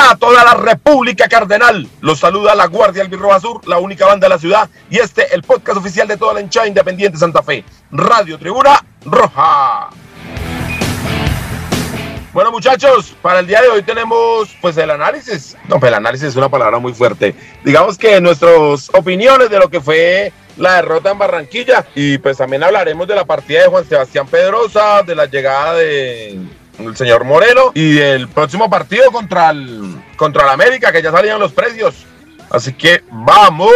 A toda la República Cardenal. Los saluda la Guardia Albirroja Sur, la única banda de la ciudad. Y este, el podcast oficial de toda la hinchada independiente Santa Fe. Radio Tribuna Roja. Bueno, muchachos, para el día de hoy tenemos pues el análisis. No, pues el análisis es una palabra muy fuerte. Digamos que nuestras opiniones de lo que fue la derrota en Barranquilla. Y pues también hablaremos de la partida de Juan Sebastián Pedrosa, de la llegada de el señor Moreno y del próximo partido contra el, contra el América, que ya salían los precios. Así que vamos.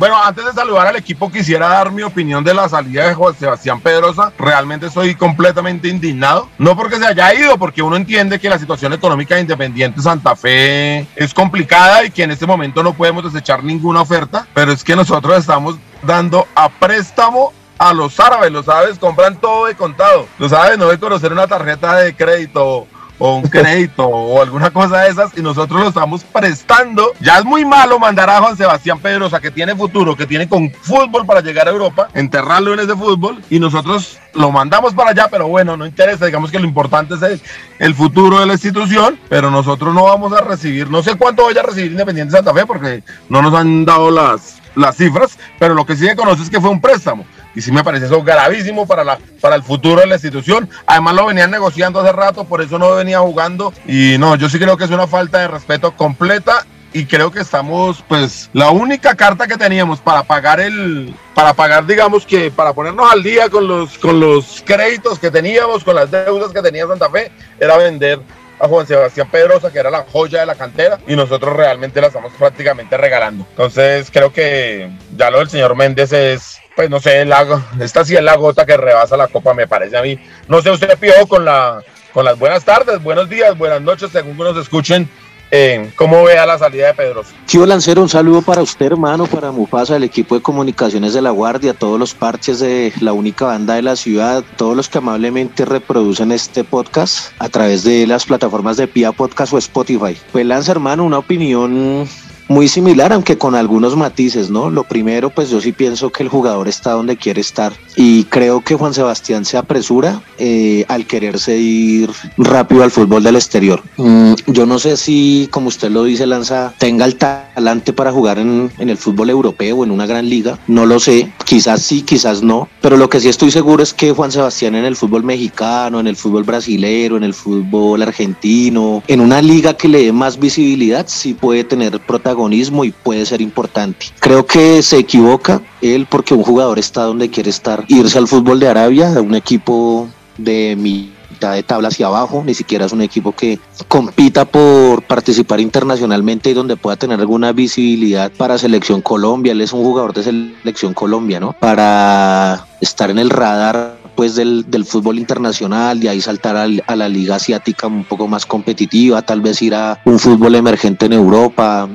Bueno, antes de saludar al equipo, quisiera dar mi opinión de la salida de Juan Sebastián Pedrosa. Realmente estoy completamente indignado. No porque se haya ido, porque uno entiende que la situación económica de Independiente Santa Fe es complicada y que en este momento no podemos desechar ninguna oferta. Pero es que nosotros estamos dando a préstamo a los árabes. Los árabes compran todo de contado. Los árabes no deben conocer una tarjeta de crédito o un crédito o alguna cosa de esas y nosotros lo estamos prestando. Ya es muy malo mandar a Juan Sebastián Pedrosa que tiene futuro, que tiene con fútbol para llegar a Europa, enterrarlo en ese fútbol y nosotros lo mandamos para allá, pero bueno, no interesa, digamos que lo importante es el, el futuro de la institución, pero nosotros no vamos a recibir, no sé cuánto vaya a recibir Independiente Santa Fe porque no nos han dado las, las cifras, pero lo que sí se conoce es que fue un préstamo y sí me parece eso gravísimo para, la, para el futuro de la institución. Además lo venían negociando hace rato, por eso no venía jugando. Y no, yo sí creo que es una falta de respeto completa y creo que estamos, pues, la única carta que teníamos para pagar el, para pagar, digamos que, para ponernos al día con los, con los créditos que teníamos, con las deudas que tenía Santa Fe, era vender a Juan Sebastián Pedrosa, que era la joya de la cantera, y nosotros realmente la estamos prácticamente regalando. Entonces creo que ya lo del señor Méndez es, pues no sé, la, esta sí es la gota que rebasa la copa, me parece a mí. No sé, usted pidió con, la, con las buenas tardes, buenos días, buenas noches, según que nos escuchen. Eh, ¿Cómo vea la salida de Pedrosa? Chivo Lancero, un saludo para usted, hermano, para Mufasa, el equipo de comunicaciones de la Guardia, todos los parches de la única banda de la ciudad, todos los que amablemente reproducen este podcast a través de las plataformas de Pia Podcast o Spotify. Pues Lanza, hermano, una opinión muy similar, aunque con algunos matices, ¿no? Lo primero, pues yo sí pienso que el jugador está donde quiere estar y creo que Juan Sebastián se apresura eh, al quererse ir rápido al fútbol del exterior. Mm, yo no sé si, como usted lo dice, Lanza, tenga el talante para jugar en, en el fútbol europeo o en una gran liga, no lo sé, quizás sí, quizás no, pero lo que sí estoy seguro es que Juan Sebastián en el fútbol mexicano, en el fútbol brasilero, en el fútbol argentino, en una liga que le dé más visibilidad, sí puede tener protagonismo y puede ser importante. Creo que se equivoca él porque un jugador está donde quiere estar. Irse al fútbol de Arabia, un equipo de mitad de tabla hacia abajo, ni siquiera es un equipo que compita por participar internacionalmente y donde pueda tener alguna visibilidad para Selección Colombia. Él es un jugador de Selección Colombia, ¿no? Para estar en el radar pues del, del, fútbol internacional, de ahí saltar a, a, la liga asiática un poco más competitiva, tal vez ir a un fútbol emergente en Europa,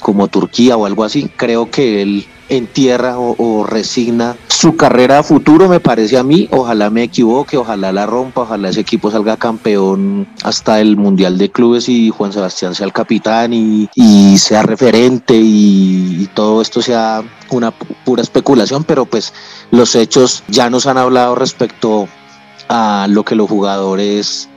como Turquía o algo así. Creo que él entierra o, o, resigna su carrera a futuro, me parece a mí. Ojalá me equivoque, ojalá la rompa, ojalá ese equipo salga campeón hasta el Mundial de Clubes y Juan Sebastián sea el capitán y, sea referente y, y, todo esto sea una pura especulación, pero pues los hechos ya nos han hablado respecto a lo que los jugadores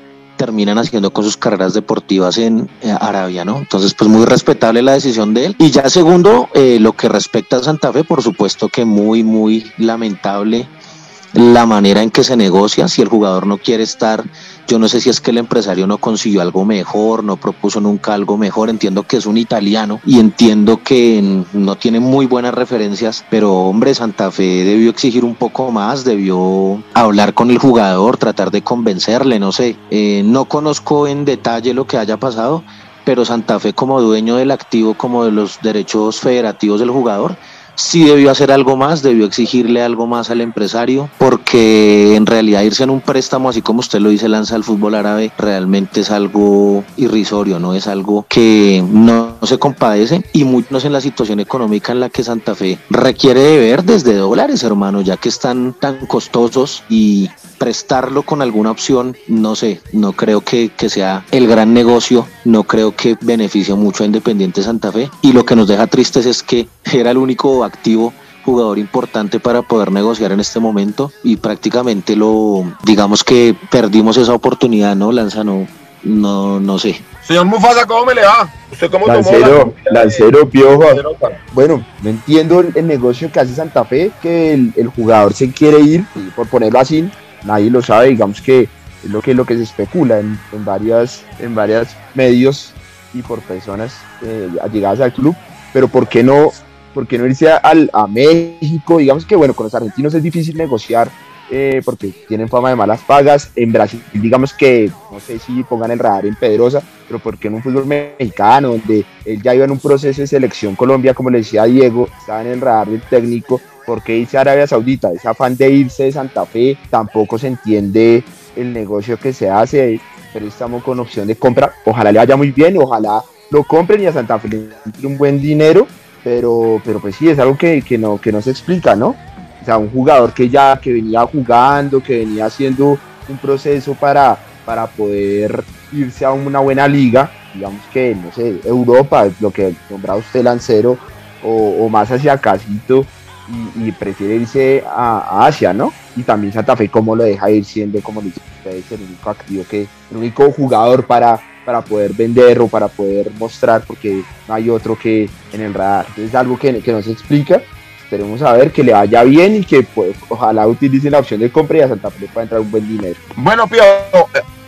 terminan haciendo con sus carreras deportivas en eh, Arabia, ¿no? Entonces, pues muy respetable la decisión de él. Y ya segundo, eh, lo que respecta a Santa Fe, por supuesto que muy, muy lamentable la manera en que se negocia, si el jugador no quiere estar, yo no sé si es que el empresario no consiguió algo mejor, no propuso nunca algo mejor, entiendo que es un italiano y entiendo que no tiene muy buenas referencias, pero hombre, Santa Fe debió exigir un poco más, debió hablar con el jugador, tratar de convencerle, no sé, eh, no conozco en detalle lo que haya pasado, pero Santa Fe como dueño del activo, como de los derechos federativos del jugador, sí debió hacer algo más, debió exigirle algo más al empresario, porque en realidad irse en un préstamo, así como usted lo dice, lanza al fútbol árabe, realmente es algo irrisorio, no es algo que no, se compadece y muchos en la situación económica en la que Santa Fe requiere de ver desde dólares, hermano, ya que están tan costosos y prestarlo con alguna opción, no sé, no creo que, que, sea el gran negocio, no creo que beneficie mucho a Independiente Santa Fe. Y lo que nos deja tristes es que era el único activo jugador importante para poder negociar en este momento y prácticamente lo digamos que perdimos esa oportunidad, ¿no? Lanza no no no sé. Señor Mufasa, ¿cómo me le va? ¿Usted cómo Lancero, Lancero, Piojo. Bueno, no entiendo el, negocio que hace Santa Fe, que el, jugador se quiere ir, por ponerlo así, nadie lo sabe, digamos que es lo que, lo que se especula en, en varias, en varios medios y por personas eh, allegadas al club, pero ¿por qué no, por qué no irse a, a, México? Digamos que bueno, con los argentinos es difícil negociar eh, porque tienen fama de malas pagas. En Brasil, digamos que no sé si pongan el radar en Pedrosa, pero porque en un fútbol mexicano, donde él ya iba en un proceso de selección Colombia, como le decía Diego, estaba en el radar del técnico, ¿por qué irse a Arabia Saudita? Ese afán de irse de Santa Fe, tampoco se entiende el negocio que se hace, pero estamos con opción de compra. Ojalá le vaya muy bien, ojalá lo compren y a Santa Fe le entre un buen dinero, pero, pero pues sí, es algo que, que, no, que no se explica, ¿no? O sea, un jugador que ya que venía jugando, que venía haciendo un proceso para, para poder irse a una buena liga, digamos que, no sé, Europa, lo que nombraba usted Lancero, o, o más hacia Casito, y, prefiere irse a, Asia, ¿no? Y también Santa Fe, ¿cómo lo deja ir siendo, como dice usted, el único activo que, el único jugador para, para poder vender o para poder mostrar, porque no hay otro que en el radar. Es algo que, que no se explica. Esperemos a ver que le vaya bien y que pues, ojalá utilicen la opción de compra y a Santa Fe para entrar un buen dinero. Bueno, Pío,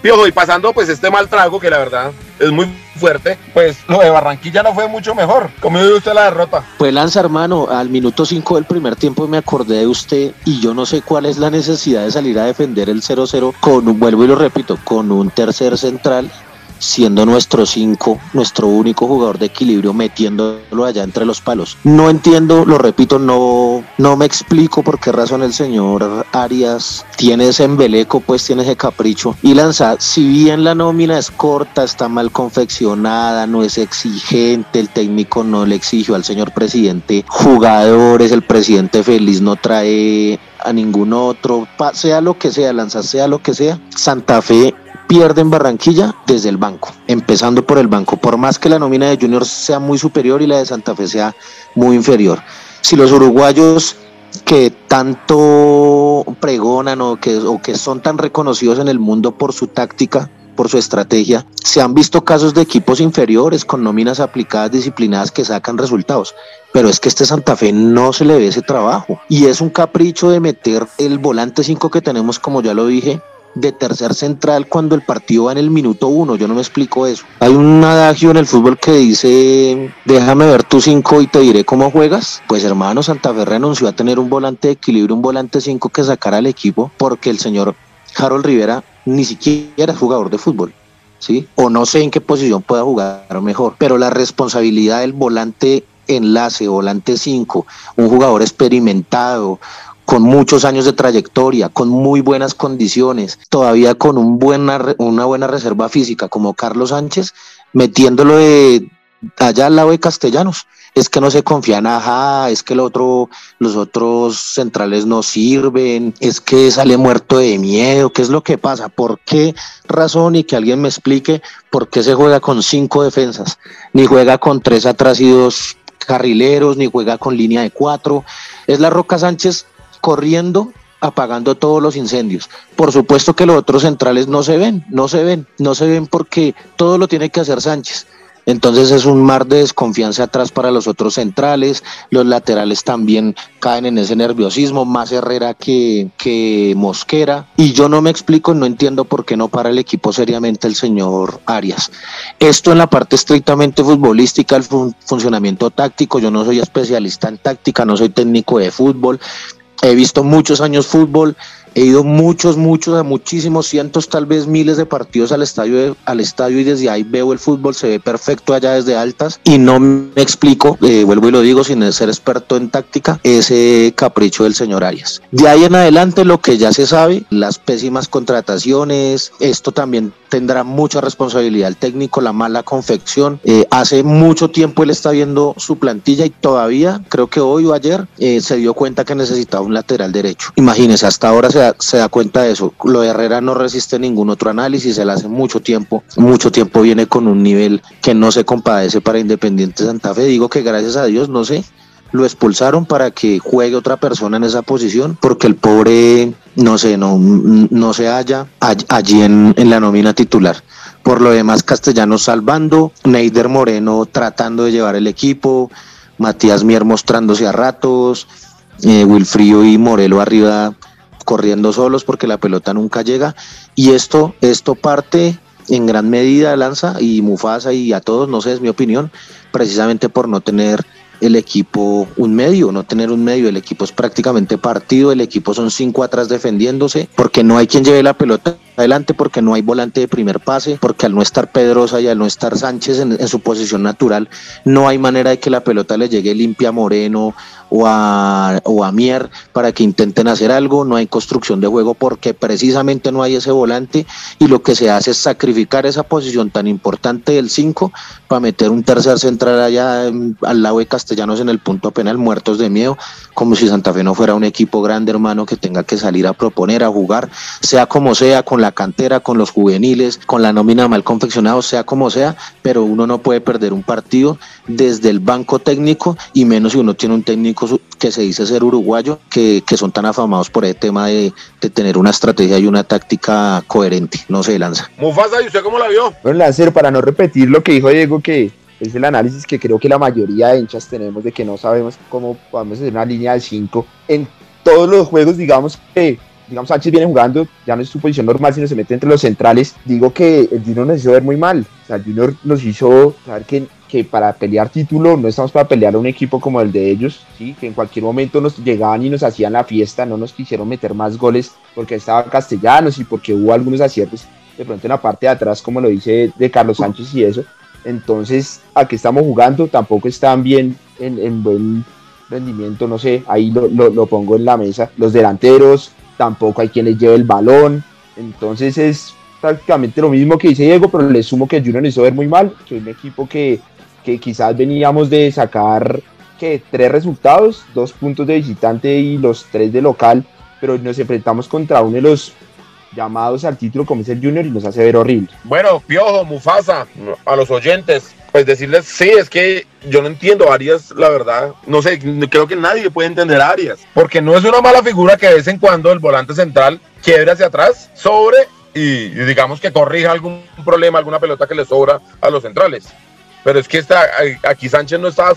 Piojo, y pasando pues este mal trago que la verdad es muy fuerte, pues lo de Barranquilla no fue mucho mejor. ¿Cómo vio usted la derrota? Pues Lanza, hermano, al minuto 5 del primer tiempo me acordé de usted y yo no sé cuál es la necesidad de salir a defender el 0-0 con, un, vuelvo y lo repito, con un tercer central siendo nuestro 5, nuestro único jugador de equilibrio, metiéndolo allá entre los palos. No entiendo, lo repito, no, no me explico por qué razón el señor Arias tiene ese embeleco, pues tiene ese capricho. Y lanza, si bien la nómina es corta, está mal confeccionada, no es exigente, el técnico no le exigió al señor presidente jugadores, el presidente feliz no trae a ningún otro, sea lo que sea, lanza, sea lo que sea, Santa Fe pierde en Barranquilla desde el banco, empezando por el banco, por más que la nómina de Juniors sea muy superior y la de Santa Fe sea muy inferior. Si los uruguayos que tanto pregonan o que, o que son tan reconocidos en el mundo por su táctica, por su estrategia, se han visto casos de equipos inferiores con nóminas aplicadas, disciplinadas que sacan resultados. Pero es que este Santa Fe no se le ve ese trabajo. Y es un capricho de meter el volante 5 que tenemos, como ya lo dije, de tercer central cuando el partido va en el minuto uno. Yo no me explico eso. Hay un adagio en el fútbol que dice, déjame ver tu cinco y te diré cómo juegas. Pues hermano, Santa Fe renunció a tener un volante de equilibrio, un volante cinco que sacara al equipo porque el señor Harold Rivera ni siquiera es jugador de fútbol. ¿Sí? O no sé en qué posición pueda jugar mejor, pero la responsabilidad del volante enlace, volante 5, un jugador experimentado, con muchos años de trayectoria, con muy buenas condiciones, todavía con un buena, una buena reserva física como Carlos Sánchez, metiéndolo de allá al lado de Castellanos. Es que no se confían, ajá, es que el otro, los otros centrales no sirven, es que sale muerto de miedo, ¿qué es lo que pasa? ¿Por qué razón? Y que alguien me explique por qué se juega con cinco defensas, ni juega con tres atrás dos carrileros, ni juega con línea de cuatro. Es la Roca Sánchez corriendo apagando todos los incendios. Por supuesto que los otros centrales no se ven, no se ven, no se ven porque todo lo tiene que hacer Sánchez. Entonces es un mar de desconfianza atrás para los otros centrales, los laterales también caen en ese nerviosismo, más Herrera que, que Mosquera, y yo no me explico, no entiendo por qué no para el equipo seriamente el señor Arias. Esto en la parte estrictamente futbolística, el funcionamiento táctico, yo no soy especialista en táctica, no soy técnico de fútbol, he visto muchos años fútbol He ido muchos, muchos, muchísimos, cientos, tal vez miles de partidos al estadio, al estadio y desde ahí veo el fútbol, se ve perfecto allá desde altas y no me explico, eh, vuelvo y lo digo sin ser experto en táctica, ese capricho del señor Arias. De ahí en adelante lo que ya se sabe, las pésimas contrataciones, esto también tendrá mucha responsabilidad el técnico, la mala confección. Eh, hace mucho tiempo él está viendo su plantilla y todavía, creo que hoy o ayer, eh, se dio cuenta que necesitaba un lateral derecho. Imagínense, hasta ahora se da, se da cuenta de eso. Lo de Herrera no resiste ningún otro análisis, él hace mucho tiempo, mucho tiempo viene con un nivel que no se compadece para Independiente Santa Fe. Digo que gracias a Dios, no sé, lo expulsaron para que juegue otra persona en esa posición, porque el pobre, no sé, no, no se halla allí en, en la nómina titular. Por lo demás, Castellano salvando, Neider Moreno tratando de llevar el equipo, Matías Mier mostrándose a ratos, eh, Wilfrío y Morelo arriba corriendo solos porque la pelota nunca llega. Y esto, esto parte en gran medida Lanza y Mufasa y a todos, no sé, es mi opinión, precisamente por no tener el equipo un medio, no tener un medio, el equipo es prácticamente partido, el equipo son cinco atrás defendiéndose, porque no hay quien lleve la pelota adelante, porque no hay volante de primer pase, porque al no estar Pedrosa y al no estar Sánchez en, su posición natural, no hay manera de que la pelota le llegue limpia a Moreno o a, o a Mier para que intenten hacer algo, no hay construcción de juego porque precisamente no hay ese volante y lo que se hace es sacrificar esa posición tan importante del 5 para meter un tercer central allá al lado de Castellanos en el punto penal, muertos de miedo, como si Santa Fe no fuera un equipo grande hermano que tenga que salir a proponer, a jugar, sea como sea, la cantera, con los juveniles, con la nómina mal confeccionada, sea como sea, pero uno no puede perder un partido desde el banco técnico y menos si uno tiene un técnico que se dice ser uruguayo, que, son tan afamados por el tema de, tener una estrategia y una táctica coherente. No se lanza. Mufasa, ¿y usted cómo la vio? Bueno, Lancer, para no repetir lo que dijo Diego, que es el análisis que creo que la mayoría de hinchas tenemos de que no sabemos cómo podemos hacer una línea de 5 en todos los juegos, digamos que digamos, Sánchez viene jugando, ya no es su posición normal, sino se mete entre los centrales. Digo que el Junior nos hizo ver muy mal. O sea, el Junior nos hizo saber que, que para pelear título no estamos para pelear a un equipo como el de ellos, ¿sí? que en cualquier momento nos llegaban y nos hacían la fiesta, no nos quisieron meter más goles porque estaban castellanos y porque hubo algunos aciertos de pronto en la parte de atrás, como lo dice de Carlos Sánchez y eso. Entonces, a qué estamos jugando, tampoco están bien en, en buen rendimiento, no sé, ahí lo, lo, pongo en la mesa. Los delanteros, tampoco hay quien les lleve el balón. Entonces es prácticamente lo mismo que dice Diego, pero le sumo que Junior hizo ver muy mal, que un equipo que, que quizás veníamos de sacar que tres resultados, dos puntos de visitante y los tres de local, pero nos enfrentamos contra uno de los llamados al título como es el Junior y nos hace ver horrible. Bueno, Piojo, Mufasa, a los oyentes, pues decirles, sí, es que yo no entiendo Arias, la verdad. No sé, creo que nadie puede entender Arias. Porque no es una mala figura que de vez en cuando el volante central quiebre hacia atrás, sobre y, digamos que corrija algún problema, alguna pelota que le sobra a los centrales. Pero es que está, aquí Sánchez no está,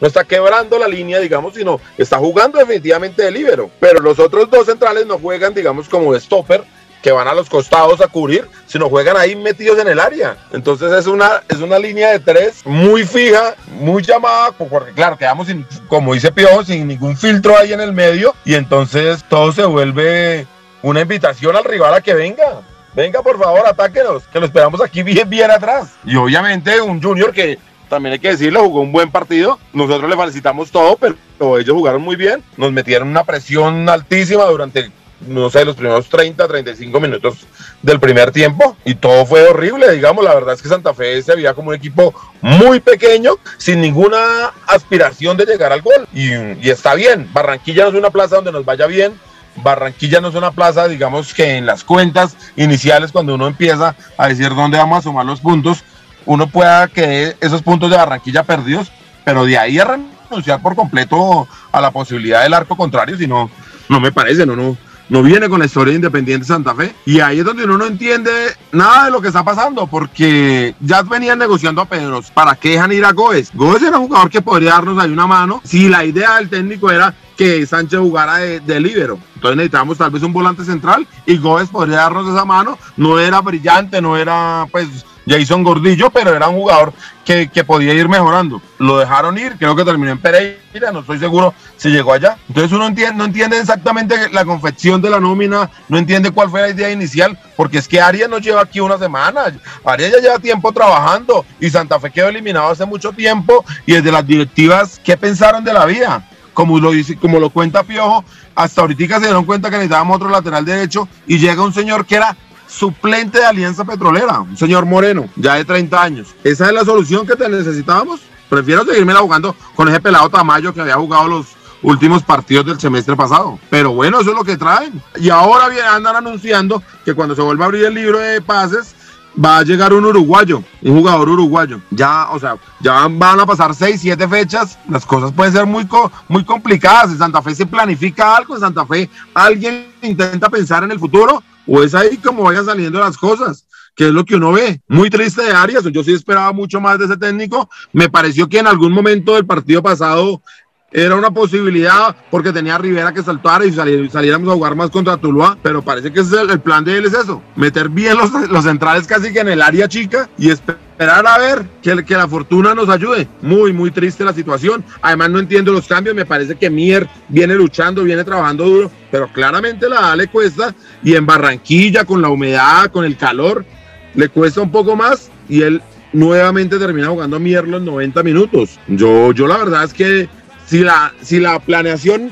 no está quebrando la línea, digamos, sino está jugando definitivamente de líbero. Pero los otros dos centrales no juegan, digamos, como de stopper, que van a los costados a cubrir, sino juegan ahí metidos en el área. Entonces es una, es una línea de tres muy fija, muy llamada, porque claro, quedamos sin, como dice Piojo, sin ningún filtro ahí en el medio y entonces todo se vuelve una invitación al rival a que venga. Venga, por favor, atáquenos, que lo esperamos aquí bien, bien atrás. Y obviamente un Junior que también hay que decirlo, jugó un buen partido. Nosotros le felicitamos todo, pero ellos jugaron muy bien. Nos metieron una presión altísima durante no sé, los primeros 30, 35 minutos del primer tiempo y todo fue horrible, digamos, la verdad es que Santa Fe se veía como un equipo muy pequeño, sin ninguna aspiración de llegar al gol y, y está bien, Barranquilla no es una plaza donde nos vaya bien, Barranquilla no es una plaza, digamos que en las cuentas iniciales cuando uno empieza a decir dónde vamos a sumar los puntos, uno pueda que esos puntos de Barranquilla perdidos, pero de ahí a renunciar por completo a la posibilidad del arco contrario, si no, no me parece, no, no, no viene con la historia de Independiente Santa Fe. Y ahí es donde uno no entiende nada de lo que está pasando, porque ya venían negociando a Pedros. ¿Para qué dejan ir a Goes? Goes era un jugador que podría darnos ahí una mano si la idea del técnico era que Sánchez jugara de, de líbero. Entonces necesitamos tal vez un volante central y Goes podría darnos esa mano. No era brillante, no era pues Jason Gordillo, pero era un jugador que, que, podía ir mejorando. Lo dejaron ir, creo que terminó en Pereira, no estoy seguro si llegó allá. Entonces uno entiende, no entiende exactamente la confección de la nómina, no entiende cuál fue la idea inicial, porque es que Arias no lleva aquí una semana, Arias ya lleva tiempo trabajando y Santa Fe quedó eliminado hace mucho tiempo y desde las directivas, ¿qué pensaron de la vida? Como lo, dice, como lo cuenta Piojo, hasta ahorita se dieron cuenta que necesitábamos otro lateral derecho y llega un señor que era suplente de Alianza Petrolera, un señor Moreno, ya de 30 años. ¿Esa es la solución que te necesitábamos? Prefiero seguirme jugando con ese pelado Tamayo que había jugado los últimos partidos del semestre pasado. Pero bueno, eso es lo que traen. Y ahora andan anunciando que cuando se vuelva a abrir el libro de pases, va a llegar un uruguayo, un jugador uruguayo. Ya, o sea, ya van a pasar seis, siete fechas. Las cosas pueden ser muy, muy complicadas. En Santa Fe se planifica algo, en Santa Fe alguien intenta pensar en el futuro, o es ahí como vayan saliendo las cosas que es lo que uno ve. Muy triste de Arias, yo sí esperaba mucho más de ese técnico. Me pareció que en algún momento del partido pasado era una posibilidad porque tenía Rivera que saltara y saliéramos a jugar más contra Tuluá, pero parece que es el, plan de él es eso, meter bien los, centrales casi que en el área chica y esperar a ver que, que la fortuna nos ayude. Muy, muy triste la situación. Además no entiendo los cambios, me parece que Mier viene luchando, viene trabajando duro, pero claramente la A le cuesta y en Barranquilla con la humedad, con el calor, le cuesta un poco más y él nuevamente termina jugando Mier los 90 minutos. Yo, yo la verdad es que si la, si la planeación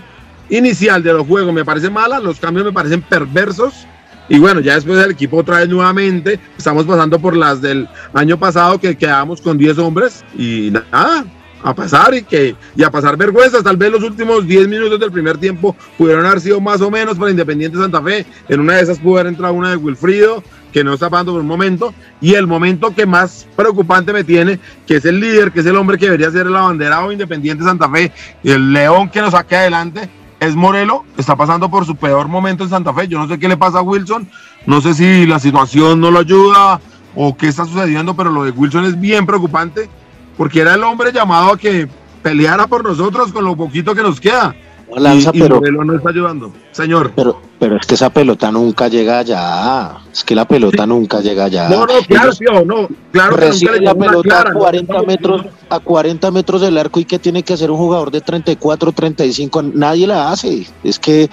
inicial de los juegos me parece mala, los cambios me parecen perversos. Y bueno, ya después del equipo otra vez nuevamente, estamos pasando por las del año pasado que quedábamos con 10 hombres y nada, a pasar y que y a pasar vergüenzas. Tal vez los últimos 10 minutos del primer tiempo pudieron haber sido más o menos para Independiente Santa Fe. En una de esas pudo haber entrado una de Wilfrido, que no está pasando por un momento, y el momento que más preocupante me tiene, que es el líder, que es el hombre que debería ser el abanderado Independiente Santa Fe, el león que nos saque adelante, es Morelo, está pasando por su peor momento en Santa Fe. Yo no sé qué le pasa a Wilson, no sé si la situación no lo ayuda o qué está sucediendo, pero lo de Wilson es bien preocupante, porque era el hombre llamado a que peleara por nosotros con lo poquito que nos queda. Lanza, y, pero, Morelo no está ayudando. Señor. Pero, pero es que esa pelota nunca llega allá. Es que la pelota nunca llega allá. No, no, claro, tío, no. Claro que Recibe la pelota a 40 metros, a 40 metros del arco y que tiene que hacer un jugador de 34, 35. Nadie la hace. Es que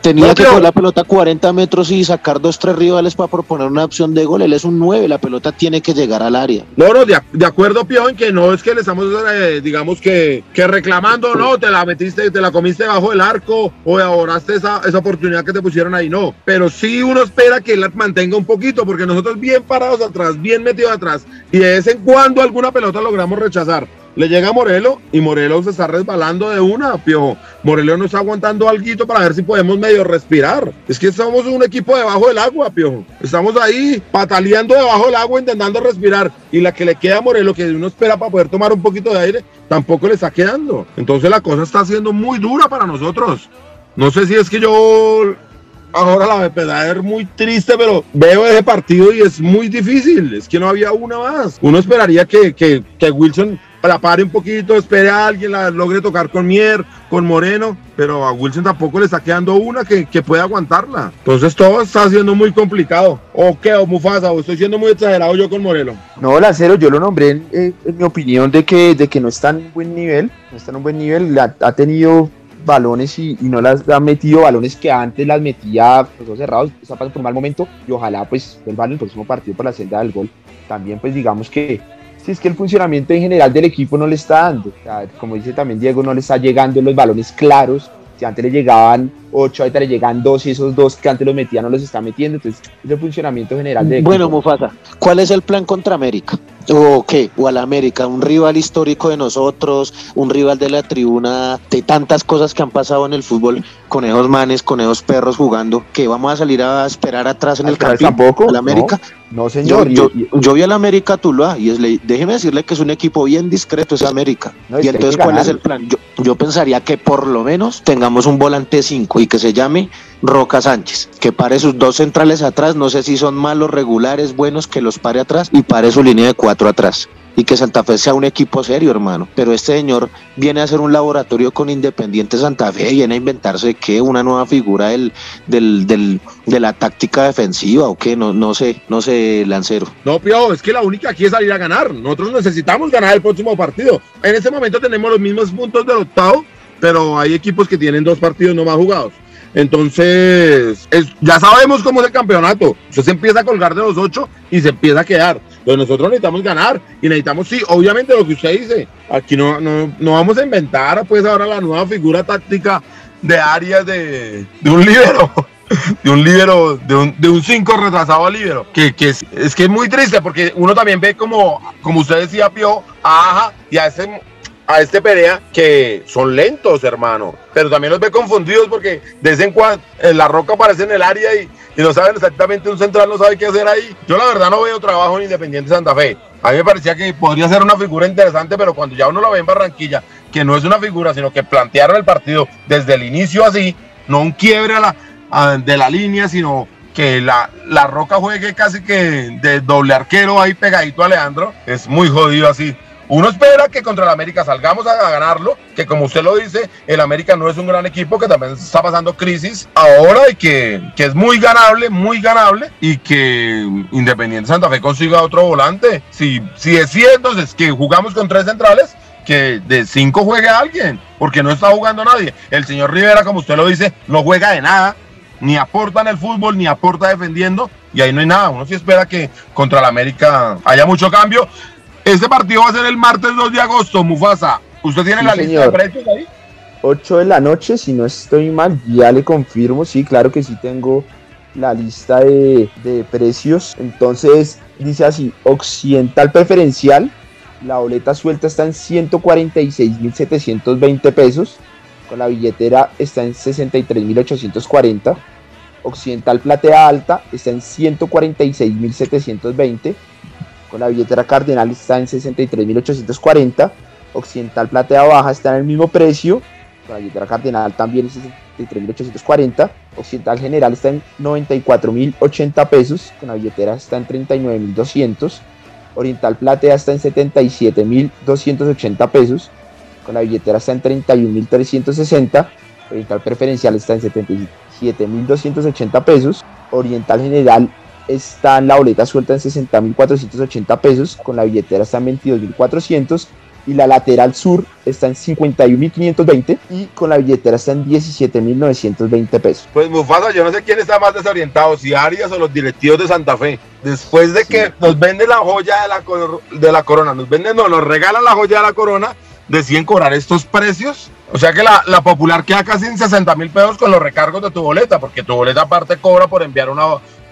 tenía que coger la pelota a 40 metros y sacar dos, tres rivales para proponer una opción de gol. Él es un 9, la pelota tiene que llegar al área. No, no, de, de acuerdo, Pío, en que no es que le estamos, eh, digamos que, que reclamando, no, te la metiste, te la comiste bajo el arco o ahoraste esa, esa oportunidad que te pusieron ahí, no. Pero sí uno espera que él mantenga un poquito, porque nosotros bien parados atrás, bien metidos atrás, y de vez en cuando alguna pelota logramos rechazar. Le llega Morelo y Morelo se está resbalando de una, piojo. Morelo no está aguantando algo para ver si podemos medio respirar. Es que somos un equipo debajo del agua, piojo. Estamos ahí pataleando debajo del agua intentando respirar. Y la que le queda a Morelo, que uno espera para poder tomar un poquito de aire, tampoco le está quedando. Entonces la cosa está siendo muy dura para nosotros. No sé si es que yo ahora la verdad es muy triste, pero veo ese partido y es muy difícil. Es que no había una más. Uno esperaría que, que, que Wilson la pare un poquito, espere a alguien, la logre tocar con Mier, con Moreno, pero a Wilson tampoco le está quedando una que, que pueda aguantarla. Entonces todo está siendo muy complicado. ¿O qué, o Mufasa? ¿O estoy siendo muy exagerado yo con Moreno? No, Lancero, yo lo nombré en, mi opinión de que, de que no está en un buen nivel, no está en un buen nivel, ha tenido balones y, no las ha metido balones que antes las metía ojos cerrados, está pasando por un mal momento y ojalá pues en el próximo partido por la senda del gol. También pues digamos que si es que el funcionamiento en general del equipo no le está dando, como dice también Diego, no le está llegando los balones claros, si antes le llegaban 8, ahorita le llegan 2 y esos dos que antes los metía no los está metiendo, entonces es el funcionamiento general del Bueno, Mufasa, ¿cuál es el plan contra América? ¿O qué? ¿O al América? Un rival histórico de nosotros, un rival de la tribuna, de tantas cosas que han pasado en el fútbol, con esos manes, con esos perros jugando, que vamos a salir a esperar atrás en el campo tampoco, al América. No, no señor. Yo, yo, yo, vi al América Tuluá y es, déjeme decirle que es un equipo bien discreto, es América. No, y entonces, ¿cuál es el plan? Yo, yo pensaría que por lo menos tengamos un volante 5 y que se llame Roca Sánchez, que pare sus dos centrales atrás, no sé si son malos, regulares, buenos, que los pare atrás y pare su línea de cuatro atrás. y que Santa Fe sea un equipo serio, hermano. Pero este señor viene a hacer un laboratorio con Independiente Santa Fe, viene a inventarse que una nueva figura del, del, del, de la táctica defensiva o qué, no, no sé, no sé, Lancero. No, Pio, es que la única aquí es salir a ganar. Nosotros necesitamos ganar el próximo partido. En este momento tenemos los mismos puntos del octavo, pero hay equipos que tienen dos partidos no más jugados. Entonces, ya sabemos cómo es el campeonato. Usted se empieza a colgar de los ocho y se empieza a quedar. Entonces nosotros necesitamos ganar y necesitamos, sí, obviamente lo que usted dice. Aquí no, no, vamos a inventar pues ahora la nueva figura táctica de áreas de, un libero. De un libero, de un, de un cinco retrasado al libero. Que, que es, es, que es muy triste porque uno también ve como, como usted decía, Pio, a y a ese a este Perea que son lentos, hermano. Pero también los ve confundidos porque de vez en cuando la roca aparece en el área y, y, no saben exactamente un central, no sabe qué hacer ahí. Yo la verdad no veo trabajo en Independiente Santa Fe. A mí me parecía que podría ser una figura interesante, pero cuando ya uno lo ve en Barranquilla, que no es una figura, sino que plantearon el partido desde el inicio así, no un quiebre a la, de la línea, sino que la, la Roca juegue casi que de doble arquero ahí pegadito a Leandro, es muy jodido así. Uno espera que contra el América salgamos a ganarlo, que como usted lo dice, el América no es un gran equipo, que también está pasando crisis ahora y que, que es muy ganable, muy ganable y que Independiente Santa Fe consiga otro volante. Si, es cierto, es que jugamos con tres centrales, que de cinco juegue alguien, porque no está jugando nadie. El señor Rivera, como usted lo dice, no juega de nada, ni aporta en el fútbol, ni aporta defendiendo, y ahí no hay nada. Uno sí espera que contra el América haya mucho cambio. Este partido va a ser el martes 2 de agosto, Mufasa. ¿Usted tiene la lista de precios ahí? 8 de la noche, si no estoy mal, ya le confirmo. Sí, claro que sí tengo la lista de, de precios. Entonces, dice así, occidental preferencial, la boleta suelta está en 146.720 pesos. Con la billetera está en 63.840. Occidental platea alta está en 146.720 con la billetera Cardenal está en 63.840, Occidental Platea Baja está en el mismo precio, con la billetera Cardenal también en 63.840, Occidental General está en 94.080 pesos, con la billetera está en 39.200, Oriental Platea está en 77.280 pesos, con la billetera está en 31.360, Oriental Preferencial está en 77.280 pesos, Oriental General está la boleta suelta en 60.480 pesos, con la billetera está en 22.400 y la lateral sur está en 51.520 y con la billetera está en 17.920 pesos. Pues Mufasa, yo no sé quién está más desorientado, si Arias o los directivos de Santa Fe. Después de que nos venden la joya de la, de la corona, nos venden, no, nos regalan la joya de la corona, deciden cobrar estos precios. O sea que la, la popular queda casi en 60 mil pesos con los recargos de tu boleta, porque tu boleta aparte cobra por enviar una,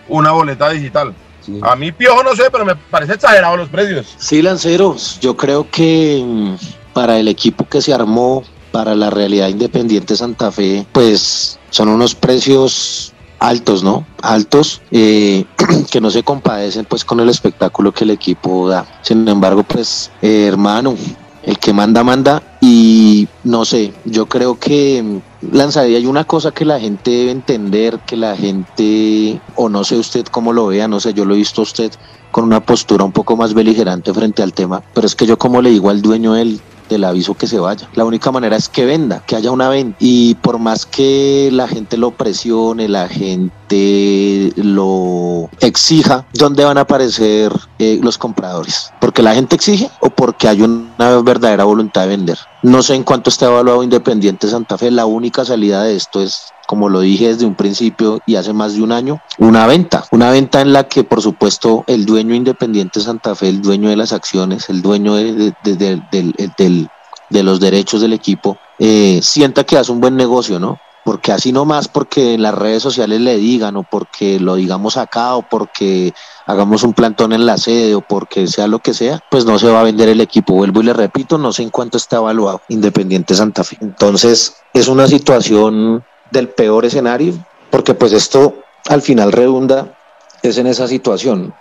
una boleta digital. A mí, Piojo, no sé, pero me parece exagerado los precios. Sí, Lanceros, yo creo que mm, para el equipo que se armó, para la realidad independiente Santa Fe, pues son unos precios altos, ¿no? Altos eh, que no se compadecen pues con el espectáculo que el equipo da. Sin embargo, pues eh, hermano, el que manda, manda. Y no sé, yo creo que mm, lanzaría hay una cosa que la gente debe entender, que la gente, o no sé usted cómo lo vea, no sé, yo lo he visto usted con una postura un poco más beligerante frente al tema, pero es que yo como le digo al dueño del, del aviso que se vaya. La única manera es que venda, que haya una venta. Y por más que la gente lo presione, la gente lo exija, ¿dónde van a aparecer eh, los compradores? ¿Porque la gente exige o porque hay una verdadera voluntad de vender? No sé en cuánto está evaluado Independiente Santa Fe. La única salida de esto es como lo dije desde un principio y hace más de un año, una venta, una venta en la que por supuesto el dueño independiente Santa Fe, el dueño de las acciones, el dueño de, de, los derechos del equipo, eh, sienta que hace un buen negocio, ¿no? Porque así nomás porque las redes sociales le digan o porque lo digamos acá o porque hagamos un plantón en la sede o porque sea lo que sea, pues no se va a vender el equipo. Vuelvo y le repito, no sé en cuánto está evaluado Independiente Santa Fe. Entonces es una situación del peor escenario, porque pues esto al final redunda es en esa situación.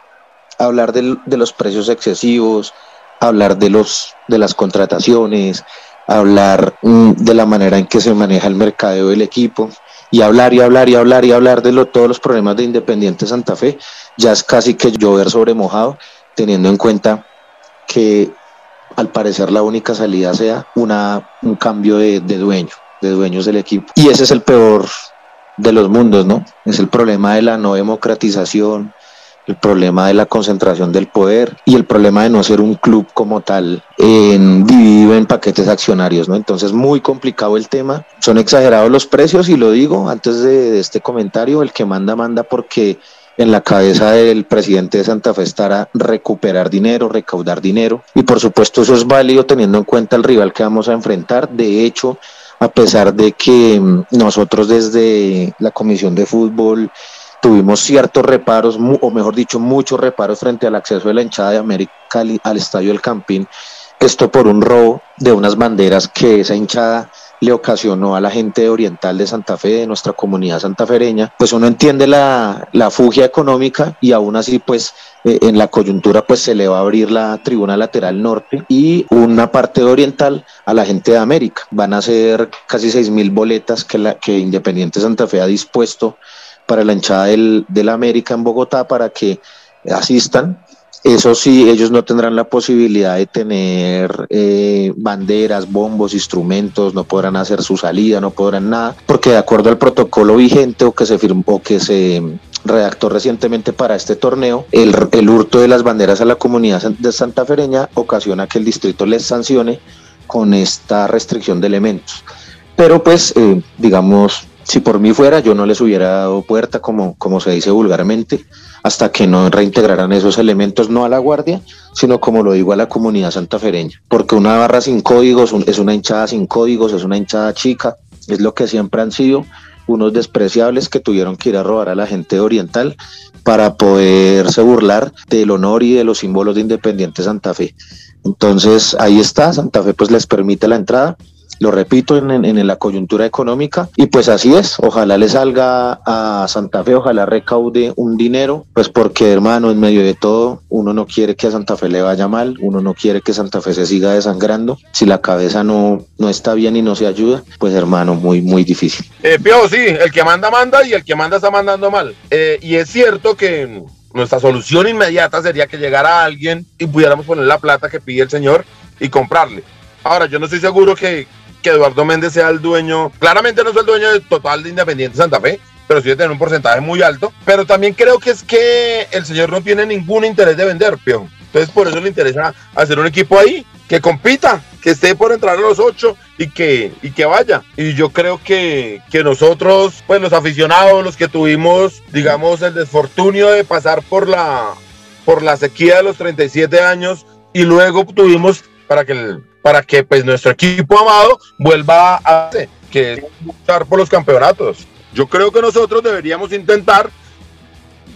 Hablar de los precios excesivos, hablar de, los, de las contrataciones, hablar mm, de la manera en que se maneja el mercadeo del equipo y hablar y hablar y hablar y hablar de lo, todos los problemas de Independiente Santa Fe, ya es casi que llover sobre mojado, teniendo en cuenta que al parecer la única salida sea una, un cambio de, de dueño, de dueños del equipo. Y ese es el peor de los mundos, ¿no? Es el problema de la no democratización, el problema de la concentración del poder y el problema de no ser un club como tal en, dividido en paquetes accionarios, ¿no? Entonces, muy complicado el tema. Son exagerados los precios y lo digo antes de, de este comentario, el que manda, manda porque en la cabeza del presidente de Santa Fe estará recuperar dinero, recaudar dinero y por supuesto eso es válido teniendo en cuenta el rival que vamos a enfrentar. De hecho, a pesar de que mm, nosotros desde la Comisión de Fútbol tuvimos ciertos reparos, o mejor dicho, muchos reparos frente al acceso de la hinchada de América al estadio del Campín, esto por un robo de unas banderas que esa hinchada le ocasionó a la gente oriental de Santa Fe, de nuestra comunidad santafereña, pues uno entiende la, la fugia económica y aún así pues eh, en la coyuntura pues se le va a abrir la tribuna lateral norte y una parte oriental a la gente de América. Van a ser casi seis mil boletas que, la, que Independiente Santa Fe ha dispuesto para la hinchada del, del América en Bogotá para que asistan eso sí, ellos no tendrán la posibilidad de tener eh, banderas, bombos, instrumentos, no podrán hacer su salida, no podrán nada, porque de acuerdo al protocolo vigente o que se firmó, que se redactó recientemente para este torneo, el, el hurto de las banderas a la comunidad de Santa Fereña ocasiona que el distrito les sancione con esta restricción de elementos. Pero pues, eh, digamos, si por mí fuera, yo no les hubiera dado puerta, como, como se dice vulgarmente, hasta que no reintegraran esos elementos, no a la guardia, sino como lo digo a la comunidad santafereña. Porque una barra sin códigos es una hinchada sin códigos, es una hinchada chica, es lo que siempre han sido unos despreciables que tuvieron que ir a robar a la gente oriental para poderse burlar del honor y de los símbolos de Independiente Santa Fe. Entonces ahí está, Santa Fe pues les permite la entrada lo repito, en, en, la coyuntura económica. Y pues así es, ojalá le salga a Santa Fe, ojalá recaude un dinero, pues porque hermano, en medio de todo, uno no quiere que a Santa Fe le vaya mal, uno no quiere que Santa Fe se siga desangrando. Si la cabeza no, no está bien y no se ayuda, pues hermano, muy, muy difícil. Eh, Pio, sí, el que manda, manda y el que manda está mandando mal. Eh, y es cierto que nuestra solución inmediata sería que llegara alguien y pudiéramos poner la plata que pide el señor y comprarle. Ahora, yo no estoy seguro que, que Eduardo Méndez sea el dueño, claramente no es el dueño total de Independiente Santa Fe, pero sí de tener un porcentaje muy alto. Pero también creo que es que el señor no tiene ningún interés de vender, peón. Entonces por eso le interesa hacer un equipo ahí que compita, que esté por entrar a los ocho y que, y que vaya. Y yo creo que, que nosotros, pues los aficionados, los que tuvimos, digamos, el desfortunio de pasar por la, por la sequía de los 37 años y luego tuvimos para que el, para que pues nuestro equipo amado vuelva a que es luchar por los campeonatos. Yo creo que nosotros deberíamos intentar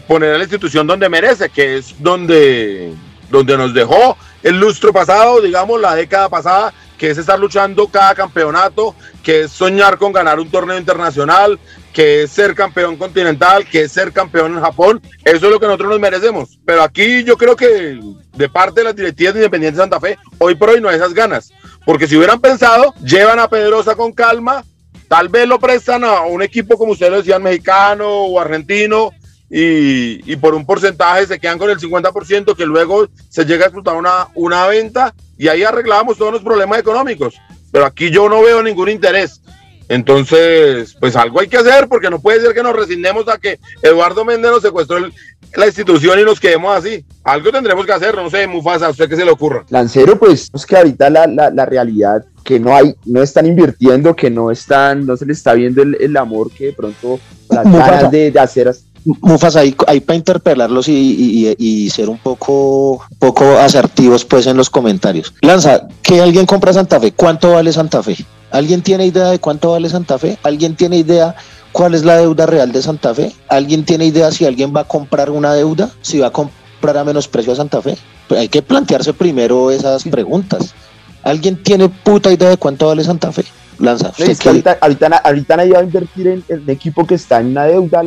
poner a la institución donde merece, que es donde, donde nos dejó el lustro pasado, digamos, la década pasada, que es estar luchando cada campeonato, que es soñar con ganar un torneo internacional, que es ser campeón continental, que es ser campeón en Japón. Eso es lo que nosotros nos merecemos. Pero aquí yo creo que de parte de las directivas de Independiente Santa Fe, hoy por hoy no hay esas ganas. Porque si hubieran pensado, llevan a Pedrosa con calma, tal vez lo prestan a un equipo, como ustedes lo decían, mexicano o argentino, y, por un porcentaje se quedan con el 50% que luego se llega a explotar una, una venta y ahí arreglamos todos los problemas económicos. Pero aquí yo no veo ningún interés. Entonces, pues algo hay que hacer porque no puede ser que nos resignemos a que Eduardo Méndez nos secuestró el, la institución y nos quedemos así. Algo tendremos que hacer, no sé, Mufasa, ¿a usted qué se le ocurra? Lancero, pues es que ahorita la, la, la, realidad que no hay, no están invirtiendo, que no están, no se le está viendo el, el amor que de pronto las ganas de, de hacer Mufas, ahí, ahí para interpelarlos y, y, y, ser un poco, poco asertivos pues en los comentarios. Lanza, que alguien compra Santa Fe, ¿cuánto vale Santa Fe? ¿Alguien tiene idea de cuánto vale Santa Fe? ¿Alguien tiene idea cuál es la deuda real de Santa Fe? ¿Alguien tiene idea si alguien va a comprar una deuda? ¿Si va a comprar a menos precio a Santa Fe? Pues hay que plantearse primero esas preguntas. ¿Alguien tiene puta idea de cuánto vale Santa Fe? Lanza. No, es que ahorita, ahorita, ahorita, nadie va a invertir en, un equipo que está en una deuda.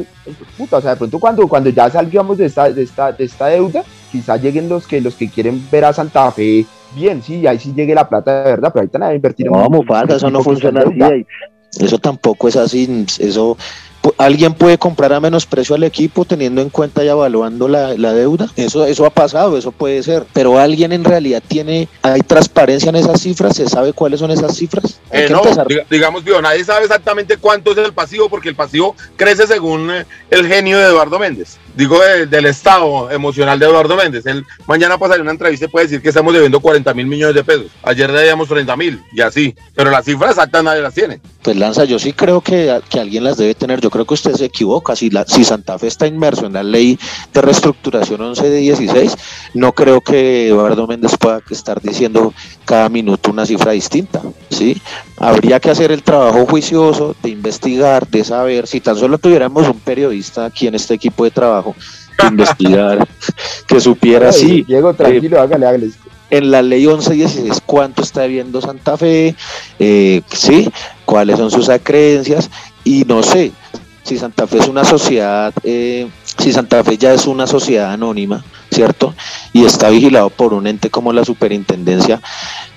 Puta, o sea, de pronto cuando, cuando ya salgamos de esta, de, esta, de esta deuda, quizás lleguen los que, los que quieren ver a Santa Fe bien, sí, ahí sí llegue la plata de verdad, pero ahorita nadie va a invertir no, falta, eso no funciona así. Eso tampoco es así, eso ¿Alguien puede comprar a menos precio al equipo teniendo en cuenta y evaluando la, deuda? Eso, eso ha pasado, eso puede ser. Pero alguien en realidad tiene, hay transparencia en esas cifras, se sabe cuáles son esas cifras. Eh, no, digamos, digo, nadie sabe exactamente cuánto es el pasivo porque el pasivo crece según eh, el genio de Eduardo Méndez digo del estado emocional de Eduardo Méndez. Él mañana pasaría una entrevista y puede decir que estamos debiendo 40 mil millones de pesos. Ayer debíamos 30 mil y así. Pero las cifras exactas nadie las tiene. Pues Lanza, yo sí creo que, que alguien las debe tener. Yo creo que usted se equivoca. Si, la, si Santa Fe está inmerso en la ley de reestructuración 11 de 16, no creo que Eduardo Méndez pueda estar diciendo cada minuto una cifra distinta. ¿sí? Habría que hacer el trabajo juicioso de investigar, de saber. Si tan solo tuviéramos un periodista aquí en este equipo de trabajo, investigar, que supiera así. Diego, tranquilo, eh, hágale, hágale. En la ley 1116, ¿cuánto está viendo Santa Fe? Eh, ¿Sí? ¿Cuáles son sus acreencias? Y no sé, si Santa Fe es una sociedad, eh, si Santa Fe ya es una sociedad anónima, ¿cierto? Y está vigilado por un ente como la superintendencia,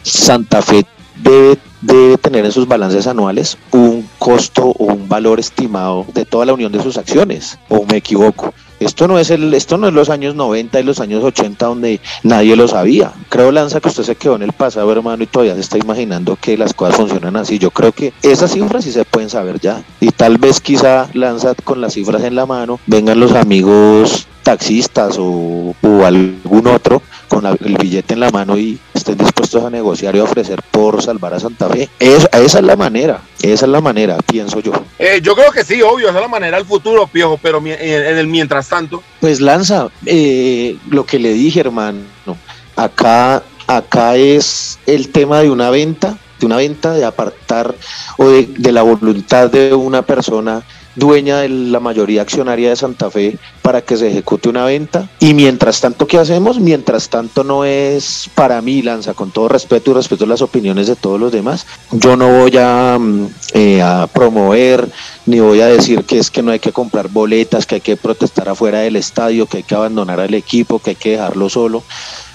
Santa Fe debe, debe tener en sus balances anuales un costo o un valor estimado de toda la unión de sus acciones, o me equivoco. Esto no es el, esto no es los años 90 y los años 80 donde nadie lo sabía. Creo, Lanza, que usted se quedó en el pasado, hermano, y todavía se está imaginando que las cosas funcionan así. Yo creo que esas cifras sí se pueden saber ya. Y tal vez quizá Lanza con las cifras en la mano, vengan los amigos taxistas o, algún otro con el billete en la mano y estén dispuestos a negociar y ofrecer por salvar a Santa Fe. esa es la manera, esa es la manera, pienso yo. Eh, yo creo que sí, obvio, esa es la manera del futuro, Piojo, pero en el mientras tanto. Pues Lanza, eh, lo que le dije, hermano, acá, acá es el tema de una venta, de una venta de apartar o de, de la voluntad de una persona dueña de la mayoría accionaria de Santa Fe para que se ejecute una venta. Y mientras tanto, ¿qué hacemos? Mientras tanto no es para mí, Lanza, con todo respeto y respeto a las opiniones de todos los demás, yo no voy a, mm, eh, a promover ni voy a decir que es que no hay que comprar boletas, que hay que protestar afuera del estadio, que hay que abandonar al equipo, que hay que dejarlo solo,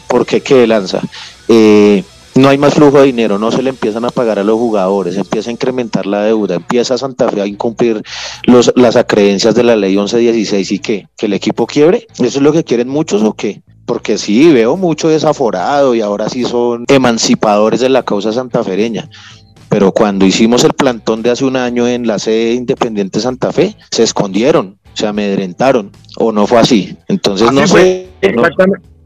porque qué Lanza. Eh, no hay más flujo de dinero, no se le empiezan a pagar a los jugadores, empieza a incrementar la deuda, empieza Santa Fe a incumplir los, las acreencias de la ley 1116 y qué, que el equipo quiebre. ¿Eso es lo que quieren muchos o qué? Porque sí, veo mucho desaforado y ahora sí son emancipadores de la causa santafereña. Pero cuando hicimos el plantón de hace un año en la sede independiente Santa Fe, se escondieron, se amedrentaron, o no fue así. Entonces no sé.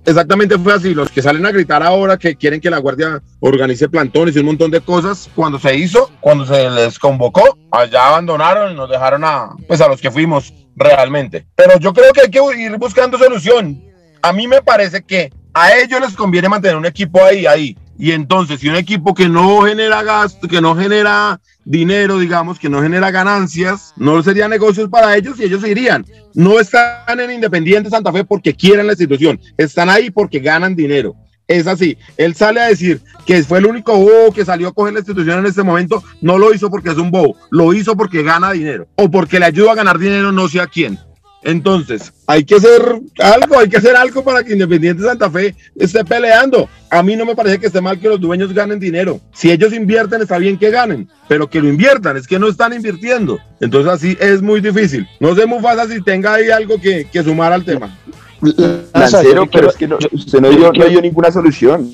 Exactamente fue así. Los que salen a gritar ahora que quieren que la Guardia organice plantones y un montón de cosas, cuando se hizo, cuando se les convocó, allá abandonaron y nos dejaron a, pues a los que fuimos realmente. Pero yo creo que hay que ir buscando solución. A mí me parece que a ellos les conviene mantener un equipo ahí, ahí. Y entonces, si un equipo que no genera gasto, que no genera dinero, digamos, que no genera ganancias, no sería negocios para ellos y ellos irían. No están en Independiente Santa Fe porque quieren la institución, están ahí porque ganan dinero. Es así. Él sale a decir que fue el único bobo que salió a coger la institución en este momento. No lo hizo porque es un bobo, lo hizo porque gana dinero o porque le ayuda a ganar dinero, no sé a quién. Entonces, hay que hacer algo, hay que hacer algo para que Independiente Santa Fe esté peleando. A mí no me parece que esté mal que los dueños ganen dinero. Si ellos invierten, está bien que ganen, pero que lo inviertan, es que no están invirtiendo. Entonces, así es muy difícil. No sé, Mufasa, si tenga ahí algo que, que sumar al tema. Lancero, pero es que no, usted no dio, ninguna solución.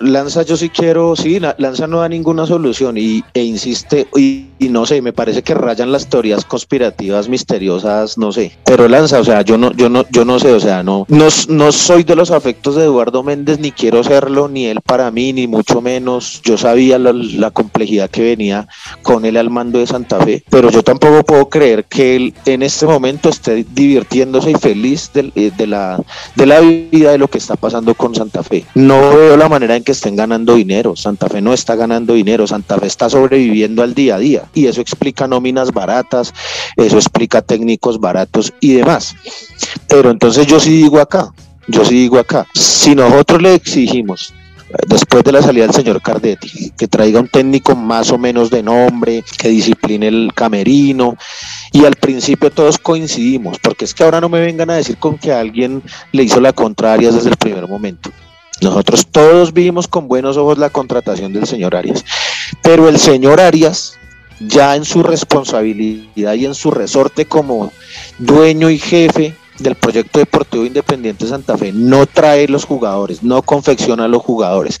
Lanza, yo sí quiero, sí, Lanza no da ninguna solución y, e insiste, y, no sé, me parece que rayan las teorías conspirativas misteriosas, no sé. Pero Lanza, o sea, yo no, yo no, yo no sé, o sea, no, no, no soy de los afectos de Eduardo Méndez, ni quiero serlo, ni él para mí, ni mucho menos. Yo sabía la, complejidad que venía con él al mando de Santa Fe, pero yo tampoco puedo creer que él en este momento esté divirtiéndose y feliz de, de la de la vida de lo que está pasando con Santa Fe. No veo la manera en que estén ganando dinero. Santa Fe no está ganando dinero. Santa Fe está sobreviviendo al día a día. Y eso explica nóminas baratas, eso explica técnicos baratos y demás. Pero entonces yo sí digo acá, yo sí digo acá, si nosotros le exigimos después de la salida del señor Cardetti, que traiga un técnico más o menos de nombre, que discipline el camerino. Y al principio todos coincidimos, porque es que ahora no me vengan a decir con que alguien le hizo la contraria desde el primer momento. Nosotros todos vimos con buenos ojos la contratación del señor Arias. Pero el señor Arias ya en su responsabilidad y en su resorte como dueño y jefe del proyecto deportivo independiente Santa Fe no trae los jugadores, no confecciona los jugadores,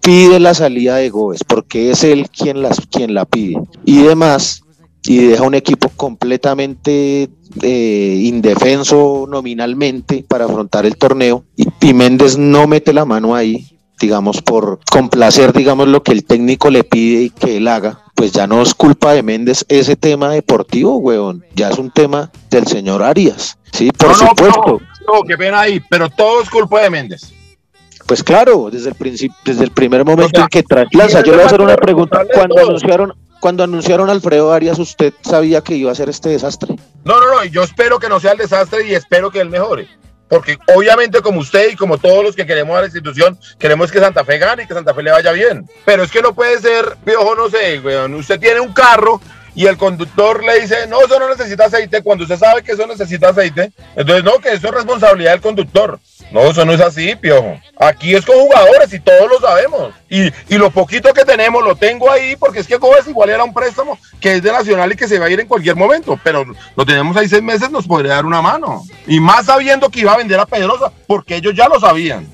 pide la salida de Gómez porque es él quien, las, quien la pide y demás, y deja un equipo completamente eh, indefenso nominalmente para afrontar el torneo y, y Méndez no mete la mano ahí digamos, por complacer, digamos, lo que el técnico le pide y que él haga, pues ya no es culpa de Méndez ese tema deportivo, weón, ya es un tema del señor Arias, sí, por supuesto. No, no, qué pena ahí, pero todo es culpa de Méndez. Pues claro, desde el principio, desde el primer momento o sea, en que trasplaza, yo le voy a hacer una pregunta, cuando anunciaron, cuando anunciaron a Alfredo Arias, ¿usted sabía que iba a ser este desastre? No, no, no, yo espero que no sea el desastre y espero que él mejore porque obviamente como usted y como todos los que queremos a la institución, queremos que Santa Fe gane y que Santa Fe le vaya bien. Pero es que no puede ser, piojo, no sé, weón, usted tiene un carro y el conductor le dice, no, eso no necesita aceite, cuando usted sabe que eso necesita aceite, entonces no, que eso es responsabilidad del conductor. No, eso no es así, piojo. Aquí es con jugadores y todos lo sabemos. Y, y lo poquito que tenemos lo tengo ahí porque es que Gómez igual era un préstamo que es de Nacional y que se va a ir en cualquier momento. Pero lo tenemos ahí seis meses, nos podría dar una mano. Y más sabiendo que iba a vender a Pedrosa, porque ellos ya lo sabían.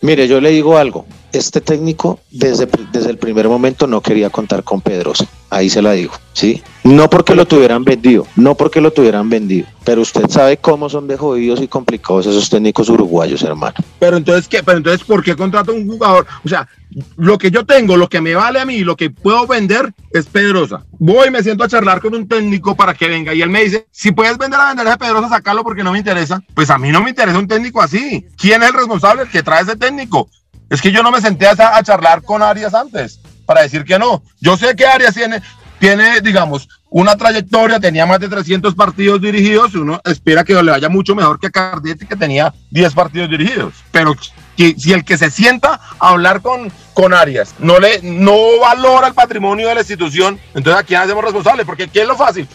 Mire, yo le digo algo. Este técnico desde, desde el primer momento no quería contar con Pedrosa. Ahí se la digo, ¿sí? No porque lo tuvieran vendido, no porque lo tuvieran vendido, pero usted sabe cómo son de jodidos y complicados esos técnicos uruguayos, hermano. Pero entonces, ¿qué? Pero entonces, ¿por qué contrata un jugador? O sea, lo que yo tengo, lo que me vale a mí, lo que puedo vender es Pedrosa. Voy, me siento a charlar con un técnico para que venga y él me dice, si puedes vender a vender a Pedrosa, sacarlo porque no me interesa. Pues a mí no me interesa un técnico así. ¿Quién es el responsable? Que trae ese técnico. Es que yo no me senté a, a charlar con Arias antes para decir que no. Yo sé que Arias tiene, tiene, digamos, una trayectoria, tenía más de 300 partidos dirigidos, uno espera que le vaya mucho mejor que Cardetti, que tenía 10 partidos dirigidos. Pero si el que se sienta a hablar con, con Arias no, le, no valora el patrimonio de la institución, entonces ¿a quién hacemos responsable? Porque ¿qué es lo fácil?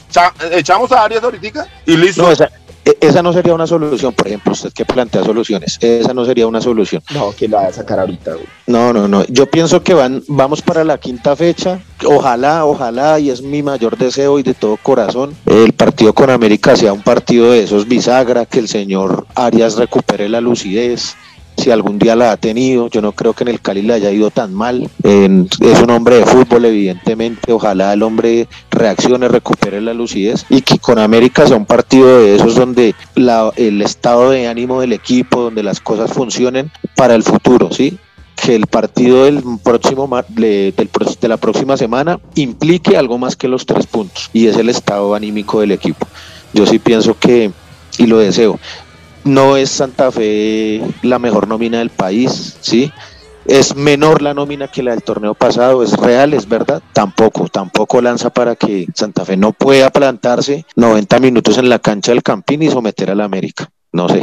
Echamos a Arias ahorita y listo. No, esa no sería una solución, por ejemplo, usted que plantea soluciones, esa no sería una solución. No, que la va a sacar ahorita. Güey. No, no, no. Yo pienso que van, vamos para la quinta fecha. Ojalá, ojalá, y es mi mayor deseo y de todo corazón, el partido con América sea un partido de esos bisagra, que el señor Arias recupere la lucidez, si algún día la ha tenido. Yo no creo que en el Cali le haya ido tan mal. Es un hombre de fútbol, evidentemente. Ojalá el hombre reaccione, recupere la lucidez y que con América sea un partido de esos donde la, el estado de ánimo del equipo, donde las cosas funcionen para el futuro, ¿sí? que el partido del próximo de, de la próxima semana implique algo más que los tres puntos y es el estado anímico del equipo. Yo sí pienso que y lo deseo no es Santa Fe la mejor nómina del país, ¿sí? Es menor la nómina que la del torneo pasado, es real, es verdad. Tampoco, tampoco lanza para que Santa Fe no pueda plantarse 90 minutos en la cancha del Campín y someter a la América. No sé.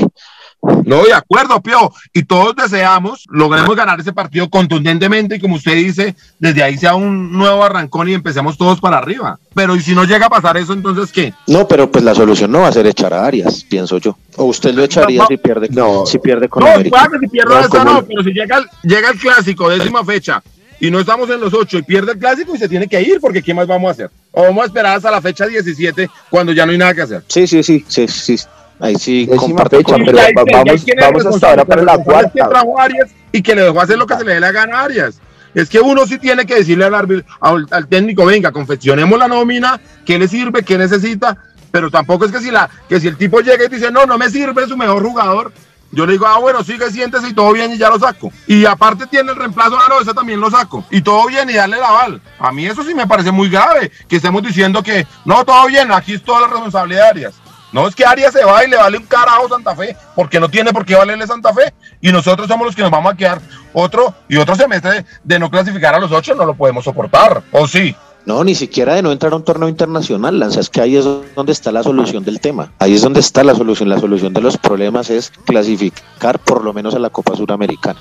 No, de acuerdo, Pio. Y todos deseamos, logremos ganar ese partido contundentemente y como usted dice, desde ahí sea un nuevo arrancón y empecemos todos para arriba. Pero ¿y si no llega a pasar eso, entonces qué? No, pero pues la solución no va a ser echar a Arias, pienso yo. O usted lo echaría no, no, si pierde, no, si pierde con no, América. Claro, si pierde esa no, pero si llega el, llega el clásico, décima fecha, y no estamos en los ocho y pierde el clásico y se tiene que ir, porque ¿qué más vamos a hacer? O vamos a esperar hasta la fecha 17 cuando ya no hay nada que hacer. Sí, sí, sí, sí, sí. Ahí sí Décima fecha, pero ahí, vamos, vamos hasta ahora para la cuarta. Que trajo Arias y que le dejó hacer lo que se le dé la gana a Arias. Es que uno sí tiene que decirle al, árbitro, al, al técnico, venga, confeccionemos la nómina, qué le sirve, qué necesita, pero tampoco es que si, la, que si el tipo llega y dice, no, no me sirve, es su mejor jugador, yo le digo, ah, bueno, sigue, siéntese y todo bien y ya lo saco. Y aparte tiene el reemplazo, ah, no, ese también lo saco. Y todo bien y darle la aval. A mí eso sí me parece muy grave, que estemos diciendo que, no, todo bien, aquí es toda la responsabilidad de Arias. No es que Arias se va y le vale un carajo Santa Fe, porque no tiene por qué valerle Santa Fe. Y nosotros somos los que nos vamos a quedar otro y otro semestre de, no clasificar a los ocho, no lo podemos soportar. ¿O sí? No, ni siquiera de no entrar a un torneo internacional, Lanza, es que ahí es donde está la solución del tema. Ahí es donde está la solución. La solución de los problemas es clasificar por lo menos a la Copa Suramericana.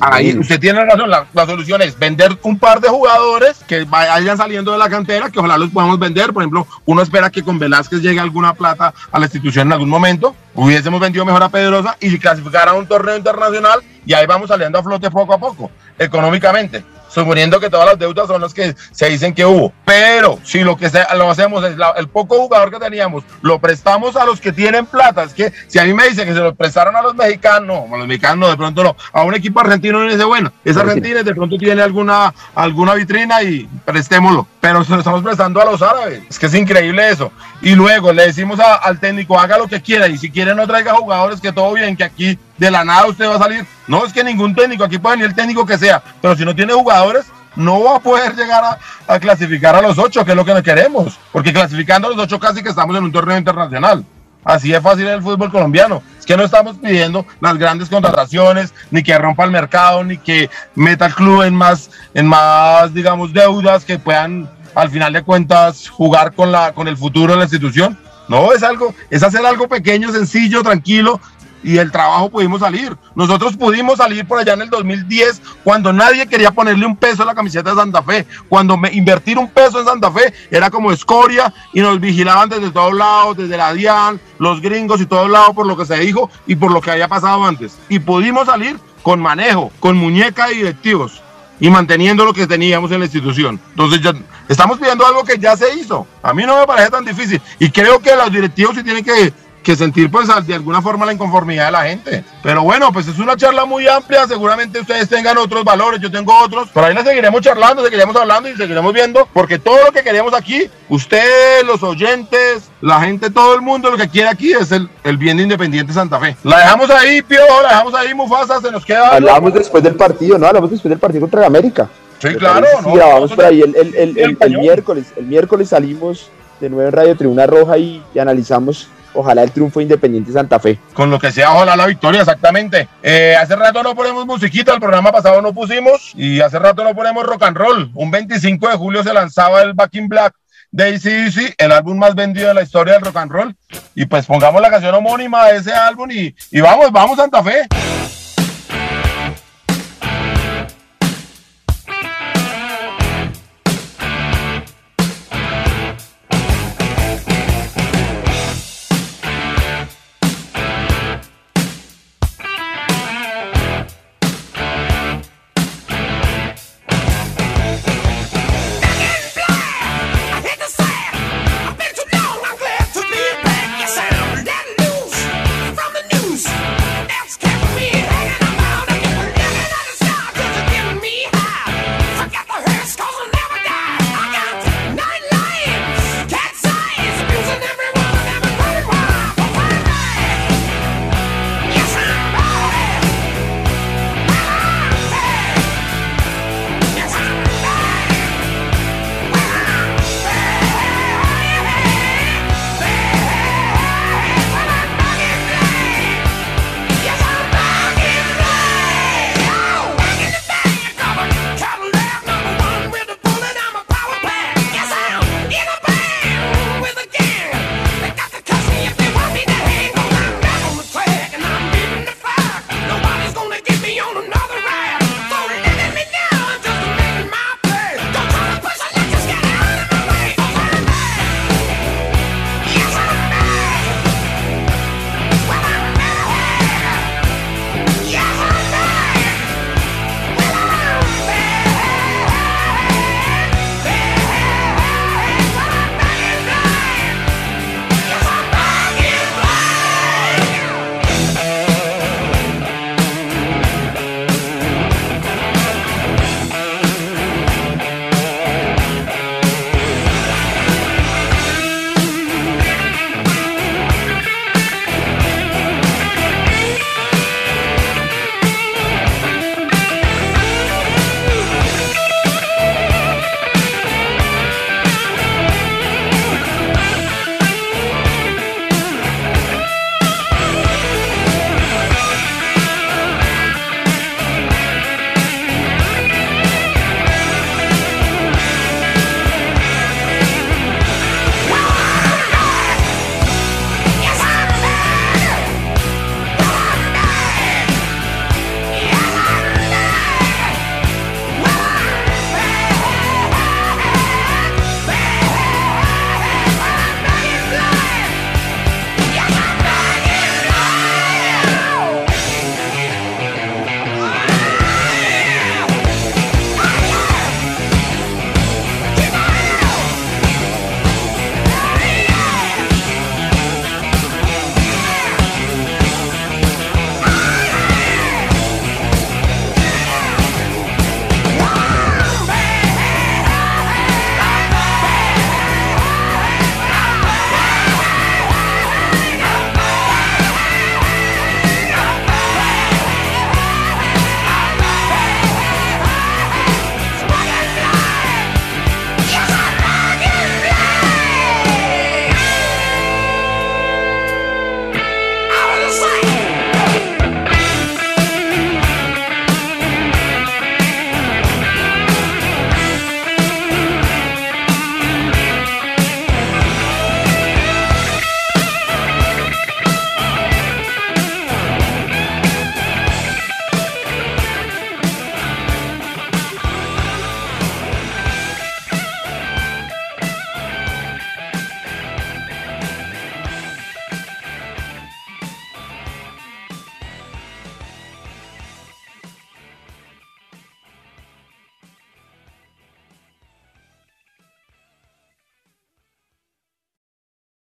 Ahí usted tiene razón, la, la, solución es vender un par de jugadores que vayan saliendo de la cantera, que ojalá los podamos vender. Por ejemplo, uno espera que con Velázquez llegue alguna plata a la institución en algún momento. Hubiésemos vendido mejor a Pedrosa y clasificar a un torneo internacional y ahí vamos saliendo a flote poco a poco, económicamente. Suponiendo que todas las deudas son las que se dicen que hubo. Pero si lo que lo hacemos es el poco jugador que teníamos, lo prestamos a los que tienen plata, es que si a mí me dicen que se lo prestaron a los mexicanos, a los mexicanos no, de pronto no, a un equipo argentino no dice, bueno, es argentino de pronto tiene alguna, alguna vitrina y prestémoslo, pero se lo estamos prestando a los árabes, es que es increíble eso. Y luego le decimos al técnico, haga lo que quiera y si quiere no traiga jugadores, que todo bien, que aquí de la nada usted va a salir. No es que ningún técnico, aquí puede venir el técnico que sea, pero si no tiene jugadores, no va a poder llegar a, clasificar a los ocho, que es lo que queremos, porque clasificando a los ocho casi que estamos en un torneo internacional. Así es fácil el fútbol colombiano. Es que no estamos pidiendo las grandes contrataciones, ni que rompa el mercado, ni que meta el club en más, en más, digamos, deudas que puedan, al final de cuentas, jugar con, la, con el futuro de la institución. No, es algo, es hacer algo pequeño, sencillo, tranquilo, y el trabajo pudimos salir. Nosotros pudimos salir por allá en el 2010 cuando nadie quería ponerle un peso a la camiseta de Santa Fe. Cuando me, invertir un peso en Santa Fe era como escoria y nos vigilaban desde todos lados, desde la DIAN, los gringos y todos lados por lo que se dijo y por lo que había pasado antes. Y pudimos salir con manejo, con muñeca y directivos y manteniendo lo que teníamos en la institución. Entonces ya estamos pidiendo algo que ya se hizo. A mí no me parece tan difícil y creo que los directivos sí tienen que que sentir pues de alguna forma la inconformidad de la gente. Pero bueno, pues es una charla muy amplia, seguramente ustedes tengan otros valores, yo tengo otros, pero ahí la seguiremos charlando, seguiremos hablando y seguiremos viendo, porque todo lo que queremos aquí, ustedes, los oyentes, la gente, todo el mundo, lo que quiere aquí es el, el bien de Independiente Santa Fe. La dejamos ahí, Pio, la dejamos ahí, Mufasa, se nos queda... Hablamos después del partido, ¿no? Hablamos después del partido contra América. Sí, claro. Sí, grabamos por ahí el, el, el, el, miércoles. El miércoles salimos de nuevo en Radio Tribuna Roja y analizamos ojalá el triunfo Independiente Santa Fe. Con lo que sea, ojalá la victoria, exactamente. Eh, hace rato no ponemos musiquita, el programa pasado no pusimos, y hace rato no ponemos rock and roll. Un 25 de julio se lanzaba el Back in Black de ACDC, el álbum más vendido de la historia del rock and roll. Y pues pongamos la canción homónima de ese álbum y, y vamos, vamos Santa Fe.